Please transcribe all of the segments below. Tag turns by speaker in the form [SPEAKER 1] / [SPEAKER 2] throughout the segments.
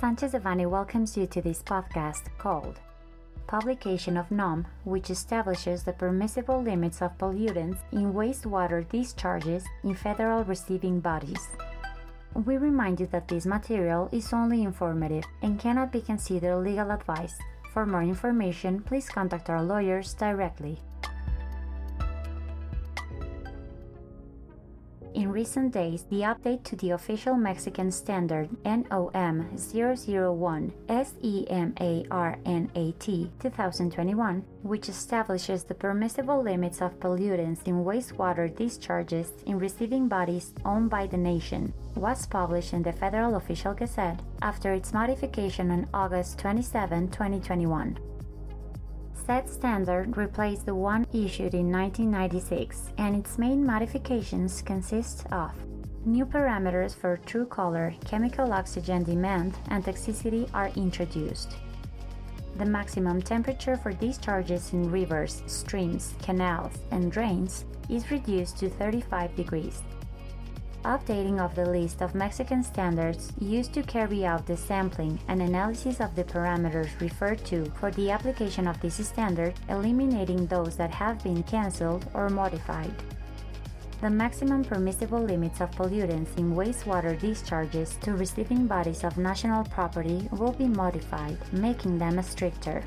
[SPEAKER 1] Sanchez Devanny welcomes you to this podcast called Publication of NOM, which establishes the permissible limits of pollutants in wastewater discharges in federal receiving bodies. We remind you that this material is only informative and cannot be considered legal advice. For more information, please contact our lawyers directly. Recent days, the update to the official Mexican standard NOM 001 SEMARNAT 2021, which establishes the permissible limits of pollutants in wastewater discharges in receiving bodies owned by the nation, was published in the Federal Official Gazette after its modification on August 27, 2021. Said standard replaced the one issued in 1996, and its main modifications consist of New parameters for true color, chemical oxygen demand, and toxicity are introduced. The maximum temperature for discharges in rivers, streams, canals, and drains is reduced to 35 degrees updating of the list of Mexican standards used to carry out the sampling and analysis of the parameters referred to for the application of this standard, eliminating those that have been cancelled or modified. The maximum permissible limits of pollutants in wastewater discharges to receiving bodies of national property will be modified, making them stricter.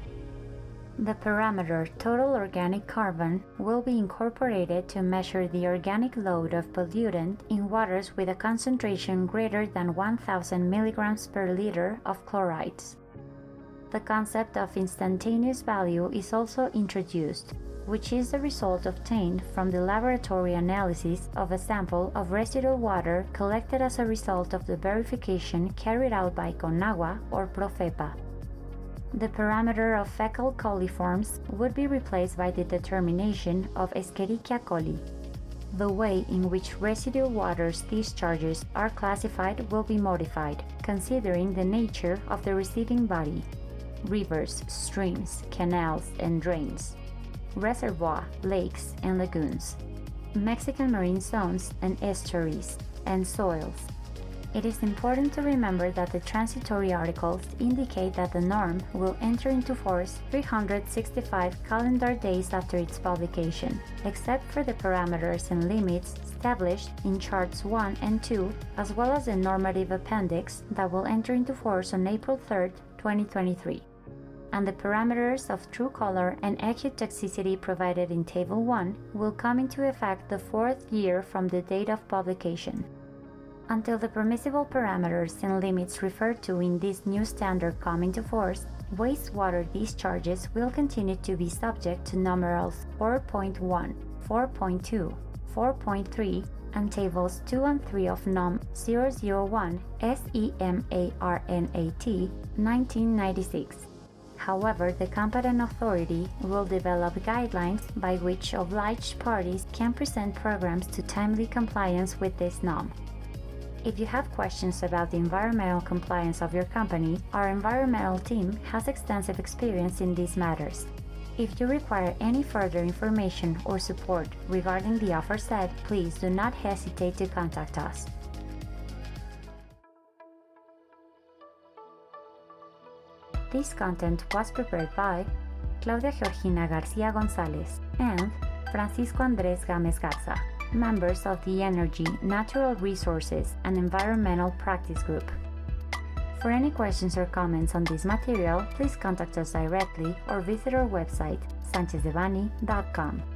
[SPEAKER 1] The parameter total organic carbon will be incorporated to measure the organic load of pollutant in waters with a concentration greater than 1000 mg per liter of chlorides. The concept of instantaneous value is also introduced, which is the result obtained from the laboratory analysis of a sample of residual water collected as a result of the verification carried out by CONAGUA or PROFEPA the parameter of fecal coliforms would be replaced by the determination of Escherichia coli. The way in which residual water's discharges are classified will be modified, considering the nature of the receiving body. Rivers, streams, canals, and drains, reservoir, lakes, and lagoons, Mexican marine zones and estuaries, and soils, it is important to remember that the transitory articles indicate that the norm will enter into force 365 calendar days after its publication, except for the parameters and limits established in charts 1 and 2, as well as the normative appendix that will enter into force on April 3, 2023 and the parameters of true color and acute toxicity provided in Table 1 will come into effect the fourth year from the date of publication until the permissible parameters and limits referred to in this new standard come into force, wastewater discharges will continue to be subject to numerals 4.1, 4.2, 4.3, and tables 2 and 3 of NOM 001 SEMARNAT 1996. However, the competent authority will develop guidelines by which obliged parties can present programs to timely compliance with this NOM. If you have questions about the environmental compliance of your company, our environmental team has extensive experience in these matters. If you require any further information or support regarding the aforesaid, please do not hesitate to contact us. This content was prepared by Claudia Georgina Garcia Gonzalez and Francisco Andrés Gámez Garza members of the Energy, Natural Resources, and Environmental Practice Group. For any questions or comments on this material, please contact us directly or visit our website, sanchezdevanny.com.